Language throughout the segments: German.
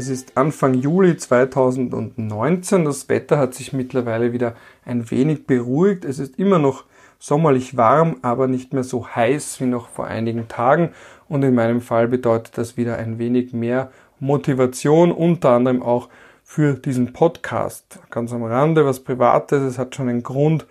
Es ist Anfang Juli 2019. Das Wetter hat sich mittlerweile wieder ein wenig beruhigt. Es ist immer noch sommerlich warm, aber nicht mehr so heiß wie noch vor einigen Tagen. Und in meinem Fall bedeutet das wieder ein wenig mehr Motivation, unter anderem auch für diesen Podcast. Ganz am Rande was Privates. Es hat schon einen Grund,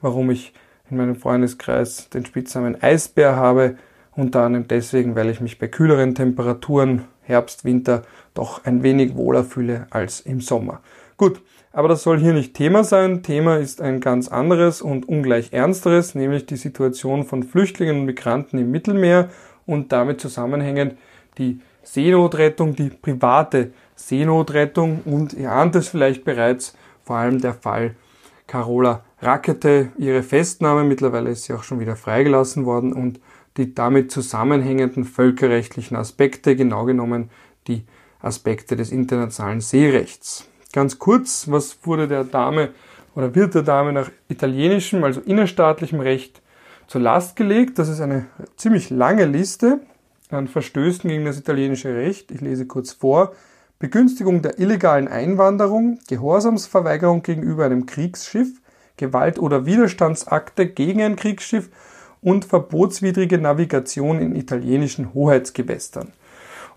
warum ich in meinem Freundeskreis den Spitznamen Eisbär habe. Unter anderem deswegen, weil ich mich bei kühleren Temperaturen, Herbst, Winter, doch ein wenig wohler fühle als im Sommer. Gut, aber das soll hier nicht Thema sein. Thema ist ein ganz anderes und ungleich ernsteres, nämlich die Situation von Flüchtlingen und Migranten im Mittelmeer und damit zusammenhängend die Seenotrettung, die private Seenotrettung und ihr ahnt es vielleicht bereits, vor allem der Fall Carola Rakete, ihre Festnahme, mittlerweile ist sie auch schon wieder freigelassen worden und die damit zusammenhängenden völkerrechtlichen Aspekte, genau genommen die Aspekte des internationalen Seerechts. Ganz kurz, was wurde der Dame oder wird der Dame nach italienischem, also innerstaatlichem Recht zur Last gelegt? Das ist eine ziemlich lange Liste an Verstößen gegen das italienische Recht. Ich lese kurz vor. Begünstigung der illegalen Einwanderung, Gehorsamsverweigerung gegenüber einem Kriegsschiff, Gewalt- oder Widerstandsakte gegen ein Kriegsschiff und verbotswidrige Navigation in italienischen Hoheitsgewässern.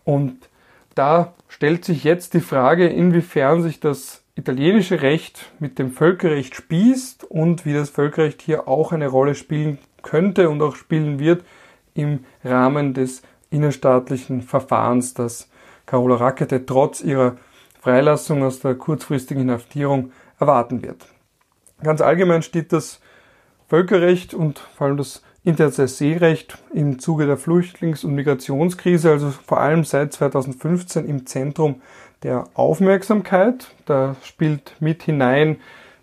Und da stellt sich jetzt die Frage, inwiefern sich das italienische Recht mit dem Völkerrecht spießt und wie das Völkerrecht hier auch eine Rolle spielen könnte und auch spielen wird im Rahmen des innerstaatlichen Verfahrens, das Carola Rackete trotz ihrer Freilassung aus der kurzfristigen Inhaftierung erwarten wird. Ganz allgemein steht das Völkerrecht und vor allem das internationale Seerecht im Zuge der Flüchtlings- und Migrationskrise, also vor allem seit 2015 im Zentrum der Aufmerksamkeit. Da spielt mit hinein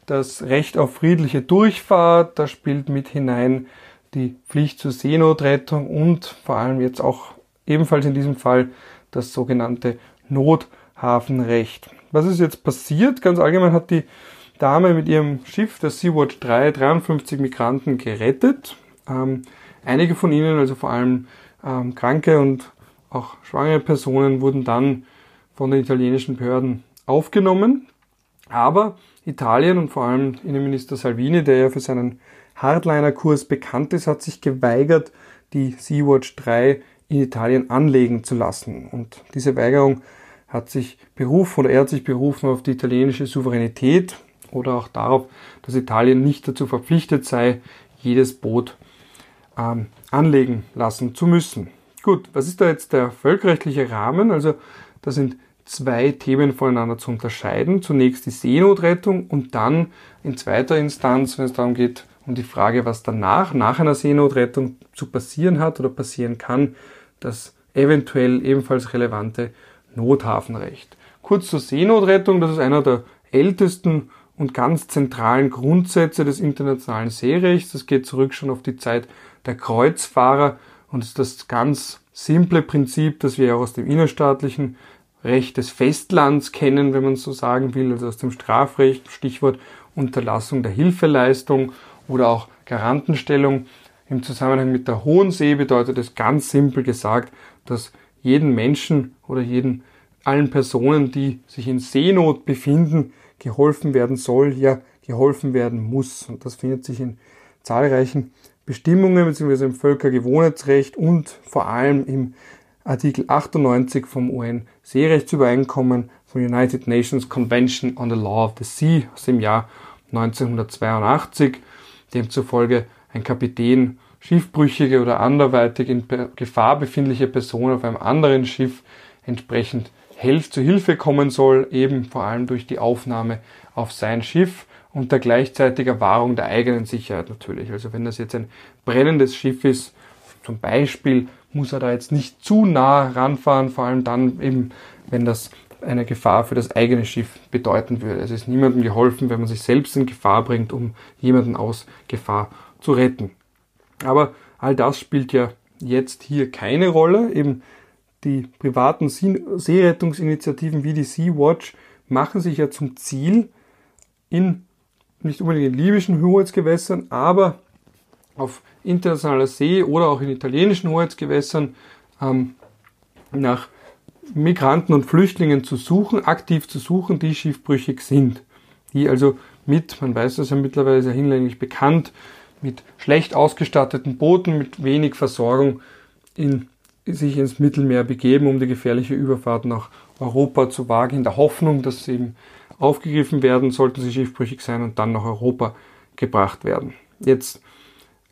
das Recht auf friedliche Durchfahrt, da spielt mit hinein die Pflicht zur Seenotrettung und vor allem jetzt auch ebenfalls in diesem Fall das sogenannte Nothafenrecht. Was ist jetzt passiert? Ganz allgemein hat die Dame mit ihrem Schiff, der Sea-Watch 3, 53 Migranten gerettet. Ähm, einige von ihnen, also vor allem ähm, kranke und auch schwangere Personen, wurden dann von den italienischen Behörden aufgenommen. Aber Italien und vor allem Innenminister Salvini, der ja für seinen Hardliner-Kurs bekannt ist, hat sich geweigert, die Sea-Watch 3 in Italien anlegen zu lassen. Und diese Weigerung hat sich berufen oder er hat sich berufen auf die italienische Souveränität oder auch darauf, dass Italien nicht dazu verpflichtet sei, jedes Boot ähm, anlegen lassen zu müssen. Gut, was ist da jetzt der völkerrechtliche Rahmen? Also da sind zwei Themen voneinander zu unterscheiden. Zunächst die Seenotrettung und dann in zweiter Instanz, wenn es darum geht, um die Frage, was danach, nach einer Seenotrettung zu passieren hat oder passieren kann, das eventuell ebenfalls relevante Nothafenrecht. Kurz zur Seenotrettung, das ist einer der ältesten und ganz zentralen Grundsätze des internationalen Seerechts. Das geht zurück schon auf die Zeit der Kreuzfahrer und ist das ganz simple Prinzip, das wir auch aus dem innerstaatlichen Recht des Festlands kennen, wenn man so sagen will, also aus dem Strafrecht, Stichwort Unterlassung der Hilfeleistung oder auch Garantenstellung. Im Zusammenhang mit der Hohen See bedeutet es ganz simpel gesagt, dass jeden Menschen oder jeden, allen Personen, die sich in Seenot befinden, geholfen werden soll, ja geholfen werden muss. Und das findet sich in zahlreichen Bestimmungen bzw. im Völkergewohnheitsrecht und vor allem im Artikel 98 vom UN-Seerechtsübereinkommen vom United Nations Convention on the Law of the Sea aus dem Jahr 1982, demzufolge ein Kapitän schiffbrüchige oder anderweitig in Gefahr befindliche Person auf einem anderen Schiff entsprechend zu Hilfe kommen soll, eben vor allem durch die Aufnahme auf sein Schiff unter gleichzeitiger Wahrung der eigenen Sicherheit natürlich. Also wenn das jetzt ein brennendes Schiff ist, zum Beispiel, muss er da jetzt nicht zu nah ranfahren, vor allem dann eben, wenn das eine Gefahr für das eigene Schiff bedeuten würde. Es ist niemandem geholfen, wenn man sich selbst in Gefahr bringt, um jemanden aus Gefahr zu retten. Aber all das spielt ja jetzt hier keine Rolle. Eben die privaten Seerettungsinitiativen wie die Sea-Watch machen sich ja zum Ziel, in nicht unbedingt in libyschen Hoheitsgewässern, aber auf internationaler See oder auch in italienischen Hoheitsgewässern ähm, nach Migranten und Flüchtlingen zu suchen, aktiv zu suchen, die schiffbrüchig sind. Die also mit, man weiß das ja mittlerweile sehr hinlänglich bekannt, mit schlecht ausgestatteten Booten, mit wenig Versorgung in, sich ins Mittelmeer begeben, um die gefährliche Überfahrt nach Europa zu wagen, in der Hoffnung, dass sie eben aufgegriffen werden, sollten sie schiffbrüchig sein und dann nach Europa gebracht werden. Jetzt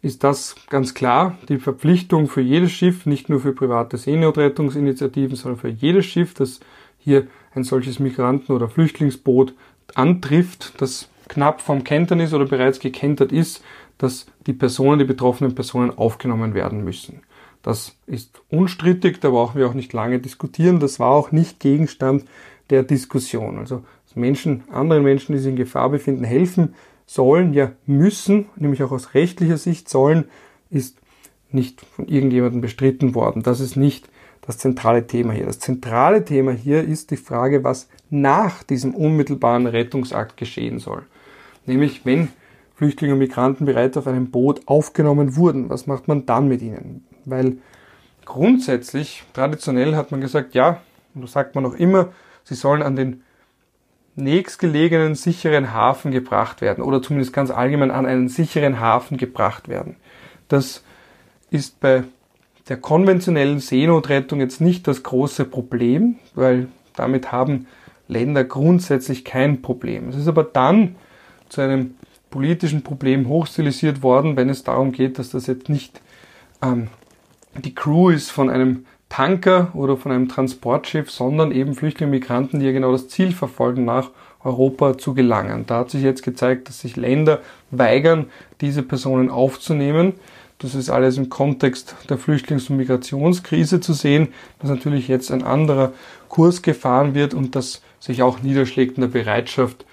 ist das ganz klar die Verpflichtung für jedes Schiff, nicht nur für private Seenotrettungsinitiativen, sondern für jedes Schiff, das hier ein solches Migranten- oder Flüchtlingsboot antrifft, das knapp vom Kentern ist oder bereits gekentert ist, dass die Personen, die betroffenen Personen aufgenommen werden müssen. Das ist unstrittig, da brauchen wir auch nicht lange diskutieren. Das war auch nicht Gegenstand der Diskussion. Also Menschen, anderen Menschen, die sich in Gefahr befinden, helfen sollen, ja müssen, nämlich auch aus rechtlicher Sicht sollen, ist nicht von irgendjemandem bestritten worden. Das ist nicht das zentrale Thema hier. Das zentrale Thema hier ist die Frage, was nach diesem unmittelbaren Rettungsakt geschehen soll. Nämlich, wenn Flüchtlinge und Migranten bereits auf einem Boot aufgenommen wurden, was macht man dann mit ihnen? Weil grundsätzlich, traditionell hat man gesagt, ja, und das sagt man auch immer, sie sollen an den nächstgelegenen sicheren Hafen gebracht werden oder zumindest ganz allgemein an einen sicheren Hafen gebracht werden. Das ist bei der konventionellen Seenotrettung jetzt nicht das große Problem, weil damit haben Länder grundsätzlich kein Problem. Es ist aber dann zu einem politischen Problem hochstilisiert worden, wenn es darum geht, dass das jetzt nicht ähm, die Crew ist von einem Tanker oder von einem Transportschiff, sondern eben Flüchtlinge und Migranten, die ja genau das Ziel verfolgen, nach Europa zu gelangen. Da hat sich jetzt gezeigt, dass sich Länder weigern, diese Personen aufzunehmen. Das ist alles im Kontext der Flüchtlings- und Migrationskrise zu sehen, dass natürlich jetzt ein anderer Kurs gefahren wird und das sich auch niederschlägt in der Bereitschaft,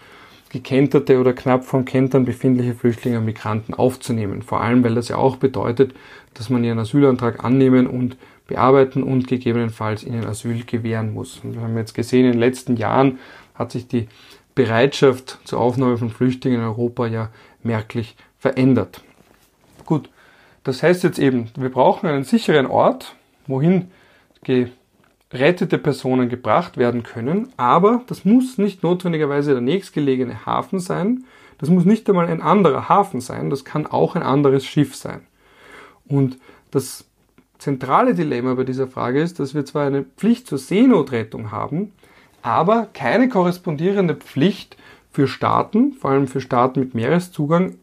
gekenterte oder knapp vom Kentern befindliche Flüchtlinge und Migranten aufzunehmen. Vor allem, weil das ja auch bedeutet, dass man ihren Asylantrag annehmen und bearbeiten und gegebenenfalls ihnen Asyl gewähren muss. Und wir haben jetzt gesehen, in den letzten Jahren hat sich die Bereitschaft zur Aufnahme von Flüchtlingen in Europa ja merklich verändert. Gut, das heißt jetzt eben, wir brauchen einen sicheren Ort, wohin gerettete Personen gebracht werden können, aber das muss nicht notwendigerweise der nächstgelegene Hafen sein, das muss nicht einmal ein anderer Hafen sein, das kann auch ein anderes Schiff sein. Und das zentrale Dilemma bei dieser Frage ist, dass wir zwar eine Pflicht zur Seenotrettung haben, aber keine korrespondierende Pflicht für Staaten, vor allem für Staaten mit Meereszugang,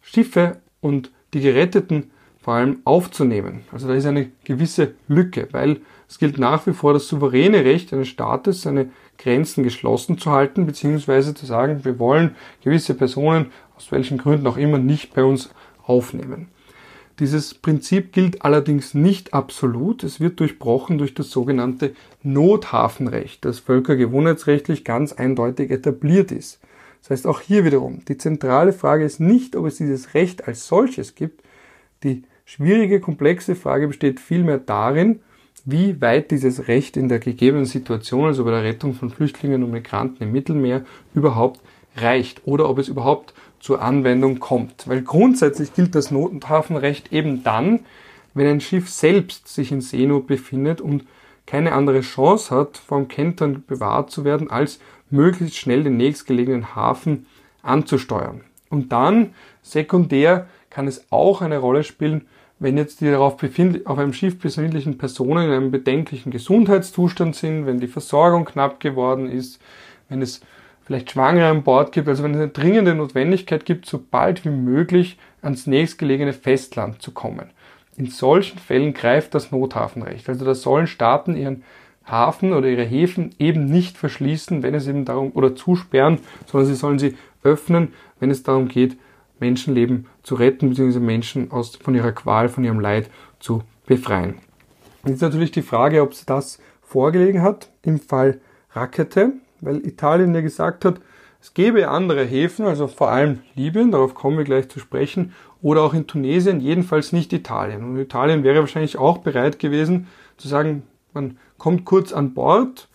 Schiffe und die Geretteten vor allem aufzunehmen. Also da ist eine gewisse Lücke, weil es gilt nach wie vor das souveräne Recht eines Staates, seine Grenzen geschlossen zu halten, beziehungsweise zu sagen, wir wollen gewisse Personen aus welchen Gründen auch immer nicht bei uns aufnehmen. Dieses Prinzip gilt allerdings nicht absolut. Es wird durchbrochen durch das sogenannte Nothafenrecht, das völkergewohnheitsrechtlich ganz eindeutig etabliert ist. Das heißt auch hier wiederum, die zentrale Frage ist nicht, ob es dieses Recht als solches gibt. Die schwierige, komplexe Frage besteht vielmehr darin, wie weit dieses Recht in der gegebenen Situation, also bei der Rettung von Flüchtlingen und Migranten im Mittelmeer, überhaupt reicht oder ob es überhaupt zur Anwendung kommt. Weil grundsätzlich gilt das Nothafenrecht eben dann, wenn ein Schiff selbst sich in Seenot befindet und keine andere Chance hat, vom Kentern bewahrt zu werden, als möglichst schnell den nächstgelegenen Hafen anzusteuern. Und dann, sekundär, kann es auch eine Rolle spielen, wenn jetzt die darauf auf einem Schiff befindlichen Personen in einem bedenklichen Gesundheitszustand sind, wenn die Versorgung knapp geworden ist, wenn es vielleicht Schwangere an Bord gibt, also wenn es eine dringende Notwendigkeit gibt, so bald wie möglich ans nächstgelegene Festland zu kommen. In solchen Fällen greift das Nothafenrecht. Also da sollen Staaten ihren Hafen oder ihre Häfen eben nicht verschließen, wenn es eben darum, oder zusperren, sondern sie sollen sie öffnen, wenn es darum geht, Menschenleben zu retten, beziehungsweise Menschen aus, von ihrer Qual, von ihrem Leid zu befreien. Jetzt ist natürlich die Frage, ob es das vorgelegen hat im Fall Rakete weil Italien ja gesagt hat, es gäbe andere Häfen, also vor allem Libyen, darauf kommen wir gleich zu sprechen, oder auch in Tunesien, jedenfalls nicht Italien. Und Italien wäre wahrscheinlich auch bereit gewesen zu sagen, man kommt kurz an Bord,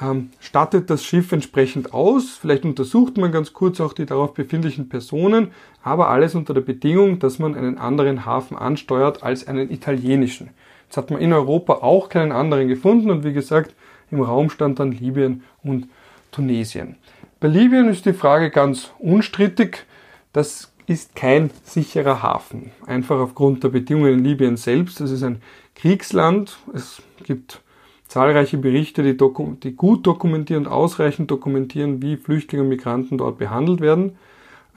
ähm, stattet das Schiff entsprechend aus. Vielleicht untersucht man ganz kurz auch die darauf befindlichen Personen, aber alles unter der Bedingung, dass man einen anderen Hafen ansteuert als einen italienischen. Jetzt hat man in Europa auch keinen anderen gefunden und wie gesagt, im Raum stand dann Libyen und Tunesien. Bei Libyen ist die Frage ganz unstrittig. Das ist kein sicherer Hafen. Einfach aufgrund der Bedingungen in Libyen selbst. Es ist ein Kriegsland. Es gibt zahlreiche Berichte, die, die, gut dokumentieren und ausreichend dokumentieren, wie Flüchtlinge und Migranten dort behandelt werden.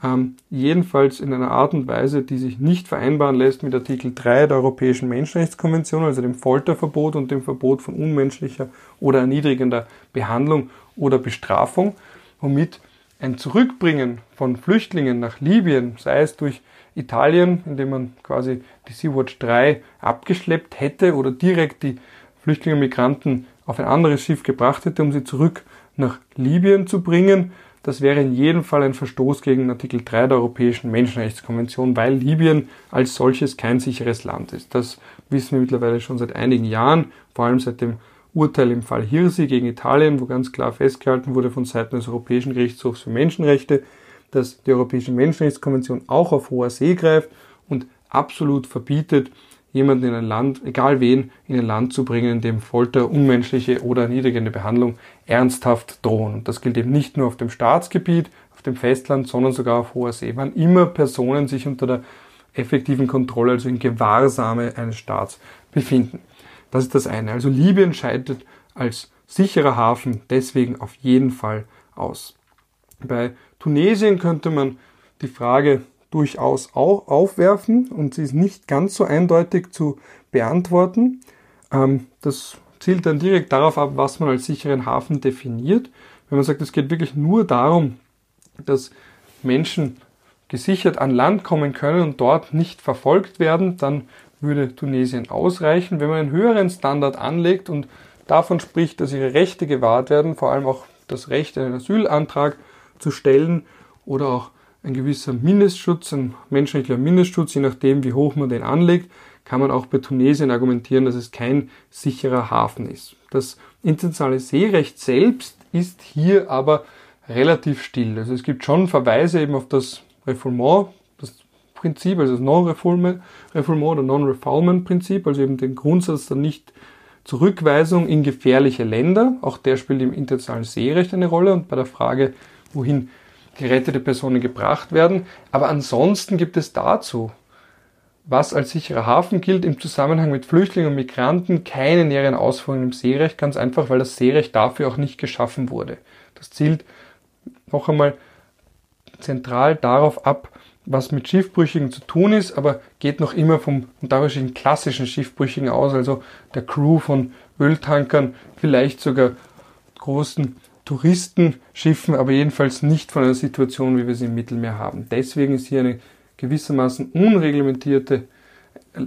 Ähm, jedenfalls in einer Art und Weise, die sich nicht vereinbaren lässt mit Artikel 3 der Europäischen Menschenrechtskonvention, also dem Folterverbot und dem Verbot von unmenschlicher oder erniedrigender Behandlung oder Bestrafung, womit ein Zurückbringen von Flüchtlingen nach Libyen, sei es durch Italien, indem man quasi die Sea-Watch 3 abgeschleppt hätte oder direkt die Flüchtlinge und Migranten auf ein anderes Schiff gebracht hätte, um sie zurück nach Libyen zu bringen. Das wäre in jedem Fall ein Verstoß gegen Artikel 3 der Europäischen Menschenrechtskonvention, weil Libyen als solches kein sicheres Land ist. Das wissen wir mittlerweile schon seit einigen Jahren, vor allem seit dem Urteil im Fall Hirsi gegen Italien, wo ganz klar festgehalten wurde von Seiten des Europäischen Gerichtshofs für Menschenrechte, dass die Europäische Menschenrechtskonvention auch auf hoher See greift und absolut verbietet, jemanden in ein Land, egal wen, in ein Land zu bringen, in dem Folter, unmenschliche oder erniedrigende Behandlung ernsthaft drohen. Und das gilt eben nicht nur auf dem Staatsgebiet, auf dem Festland, sondern sogar auf hoher See, wann immer Personen sich unter der effektiven Kontrolle, also in Gewahrsame eines Staats befinden. Das ist das eine. Also Libyen scheidet als sicherer Hafen deswegen auf jeden Fall aus. Bei Tunesien könnte man die Frage durchaus auch aufwerfen und sie ist nicht ganz so eindeutig zu beantworten. Ähm, das zielt dann direkt darauf ab, was man als sicheren Hafen definiert. Wenn man sagt, es geht wirklich nur darum, dass Menschen gesichert an Land kommen können und dort nicht verfolgt werden, dann würde Tunesien ausreichen. Wenn man einen höheren Standard anlegt und davon spricht, dass ihre Rechte gewahrt werden, vor allem auch das Recht, einen Asylantrag zu stellen oder auch ein gewisser Mindestschutz, ein menschenrechtlicher Mindestschutz, je nachdem, wie hoch man den anlegt, kann man auch bei Tunesien argumentieren, dass es kein sicherer Hafen ist. Das internationale Seerecht selbst ist hier aber relativ still. Also es gibt schon Verweise eben auf das Refoulement, das Prinzip, also das Non-Refoulement oder Non-Refoulement-Prinzip, also eben den Grundsatz der Nicht-Zurückweisung in gefährliche Länder. Auch der spielt im internationalen Seerecht eine Rolle und bei der Frage, wohin gerettete Personen gebracht werden. Aber ansonsten gibt es dazu, was als sicherer Hafen gilt, im Zusammenhang mit Flüchtlingen und Migranten keine näheren Ausführungen im Seerecht, ganz einfach, weil das Seerecht dafür auch nicht geschaffen wurde. Das zielt noch einmal zentral darauf ab, was mit Schiffbrüchigen zu tun ist, aber geht noch immer vom unterschiedlichen klassischen Schiffbrüchigen aus, also der Crew von Öltankern, vielleicht sogar großen Touristenschiffen, aber jedenfalls nicht von einer Situation, wie wir sie im Mittelmeer haben. Deswegen ist hier eine gewissermaßen unreglementierte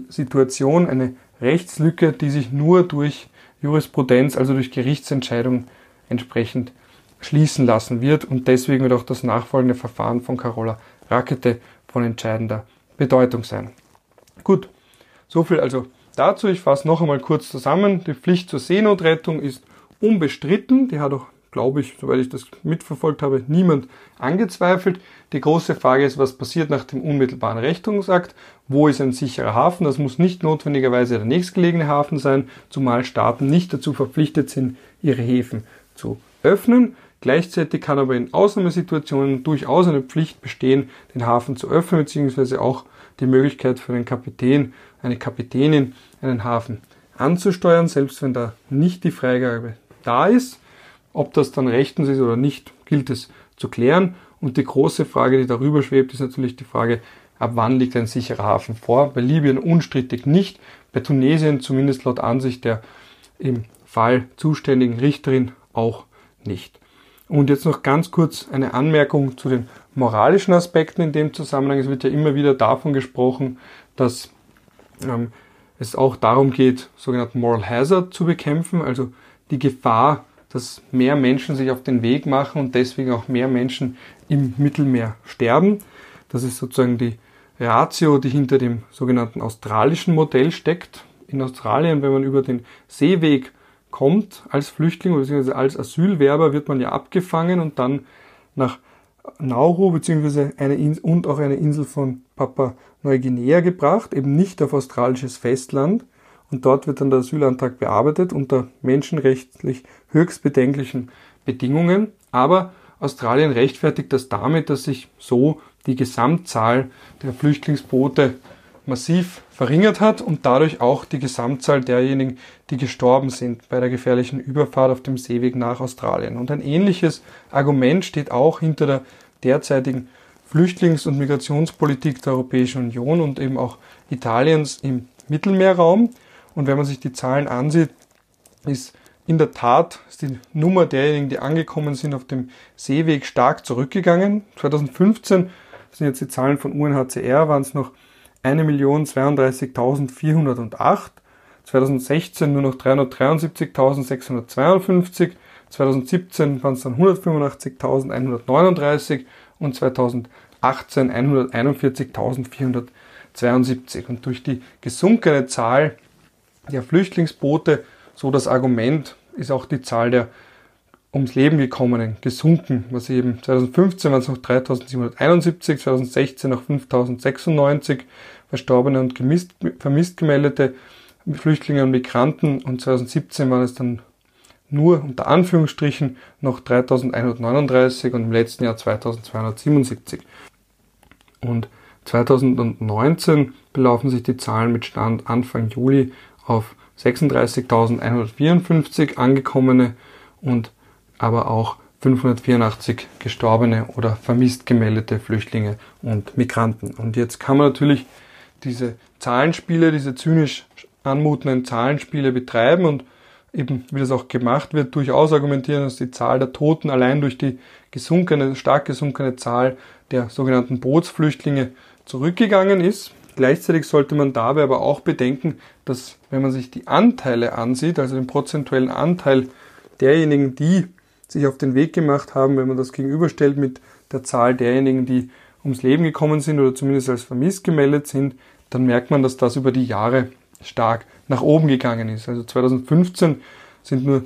Situation, eine Rechtslücke, die sich nur durch Jurisprudenz, also durch Gerichtsentscheidung entsprechend schließen lassen wird und deswegen wird auch das nachfolgende Verfahren von Carola Rakete von entscheidender Bedeutung sein. Gut, soviel also dazu. Ich fasse noch einmal kurz zusammen. Die Pflicht zur Seenotrettung ist unbestritten. Die hat auch glaube ich, soweit ich das mitverfolgt habe, niemand angezweifelt. Die große Frage ist, was passiert nach dem unmittelbaren Rechtungsakt? Wo ist ein sicherer Hafen? Das muss nicht notwendigerweise der nächstgelegene Hafen sein, zumal Staaten nicht dazu verpflichtet sind, ihre Häfen zu öffnen. Gleichzeitig kann aber in Ausnahmesituationen durchaus eine Pflicht bestehen, den Hafen zu öffnen, beziehungsweise auch die Möglichkeit für einen Kapitän, eine Kapitänin, einen Hafen anzusteuern, selbst wenn da nicht die Freigabe da ist. Ob das dann rechtens ist oder nicht, gilt es zu klären. Und die große Frage, die darüber schwebt, ist natürlich die Frage, ab wann liegt ein sicherer Hafen vor? Bei Libyen unstrittig nicht, bei Tunesien zumindest laut Ansicht der im Fall zuständigen Richterin auch nicht. Und jetzt noch ganz kurz eine Anmerkung zu den moralischen Aspekten in dem Zusammenhang. Es wird ja immer wieder davon gesprochen, dass ähm, es auch darum geht, sogenannten Moral Hazard zu bekämpfen, also die Gefahr dass mehr Menschen sich auf den Weg machen und deswegen auch mehr Menschen im Mittelmeer sterben. Das ist sozusagen die Ratio, die hinter dem sogenannten australischen Modell steckt. In Australien, wenn man über den Seeweg kommt als Flüchtling bzw. als Asylwerber, wird man ja abgefangen und dann nach Nauru bzw. eine Insel und auch eine Insel von Papua Neuguinea gebracht, eben nicht auf australisches Festland. Und dort wird dann der Asylantrag bearbeitet unter menschenrechtlich höchst bedenklichen Bedingungen. Aber Australien rechtfertigt das damit, dass sich so die Gesamtzahl der Flüchtlingsboote massiv verringert hat und dadurch auch die Gesamtzahl derjenigen, die gestorben sind bei der gefährlichen Überfahrt auf dem Seeweg nach Australien. Und ein ähnliches Argument steht auch hinter der derzeitigen Flüchtlings- und Migrationspolitik der Europäischen Union und eben auch Italiens im Mittelmeerraum. Und wenn man sich die Zahlen ansieht, ist in der Tat ist die Nummer derjenigen, die angekommen sind auf dem Seeweg stark zurückgegangen. 2015 sind jetzt die Zahlen von UNHCR, waren es noch 1.032.408, 2016 nur noch 373.652, 2017 waren es dann 185.139 und 2018 141.472. Und durch die gesunkene Zahl der Flüchtlingsboote, so das Argument, ist auch die Zahl der ums Leben gekommenen gesunken, was eben 2015 waren es noch 3771, 2016 noch 5096 verstorbene und gemisst, vermisst gemeldete Flüchtlinge und Migranten und 2017 waren es dann nur unter Anführungsstrichen noch 3139 und im letzten Jahr 2277. Und 2019 belaufen sich die Zahlen mit Stand Anfang Juli auf 36.154 angekommene und aber auch 584 gestorbene oder vermisst gemeldete Flüchtlinge und Migranten. Und jetzt kann man natürlich diese Zahlenspiele, diese zynisch anmutenden Zahlenspiele betreiben und eben, wie das auch gemacht wird, durchaus argumentieren, dass die Zahl der Toten allein durch die gesunkene, stark gesunkene Zahl der sogenannten Bootsflüchtlinge zurückgegangen ist. Gleichzeitig sollte man dabei aber auch bedenken, dass wenn man sich die Anteile ansieht, also den prozentuellen Anteil derjenigen, die sich auf den Weg gemacht haben, wenn man das gegenüberstellt mit der Zahl derjenigen, die ums Leben gekommen sind oder zumindest als vermisst gemeldet sind, dann merkt man, dass das über die Jahre stark nach oben gegangen ist. Also 2015 sind nur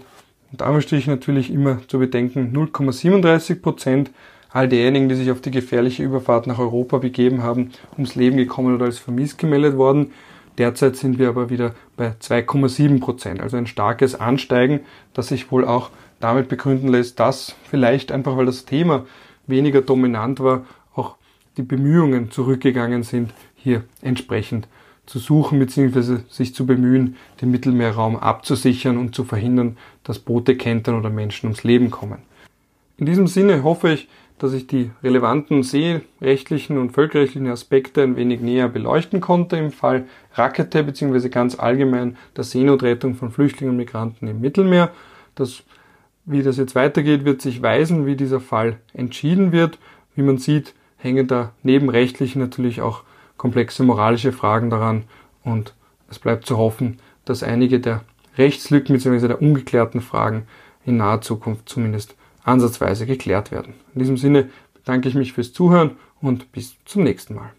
unter Anführungsstrichen natürlich immer zu bedenken 0,37 Prozent all derjenigen, die sich auf die gefährliche Überfahrt nach Europa begeben haben, ums Leben gekommen oder als vermisst gemeldet worden. Derzeit sind wir aber wieder bei 2,7 Prozent, also ein starkes Ansteigen, das sich wohl auch damit begründen lässt, dass vielleicht einfach, weil das Thema weniger dominant war, auch die Bemühungen zurückgegangen sind, hier entsprechend zu suchen bzw. sich zu bemühen, den Mittelmeerraum abzusichern und zu verhindern, dass Boote kentern oder Menschen ums Leben kommen. In diesem Sinne hoffe ich, dass ich die relevanten seerechtlichen und völkerrechtlichen Aspekte ein wenig näher beleuchten konnte im Fall Rakete bzw. ganz allgemein der Seenotrettung von Flüchtlingen und Migranten im Mittelmeer. Das, wie das jetzt weitergeht, wird sich weisen, wie dieser Fall entschieden wird. Wie man sieht, hängen da neben rechtlichen natürlich auch komplexe moralische Fragen daran und es bleibt zu hoffen, dass einige der Rechtslücken bzw. der ungeklärten Fragen in naher Zukunft zumindest ansatzweise geklärt werden. In diesem Sinne bedanke ich mich fürs Zuhören und bis zum nächsten Mal.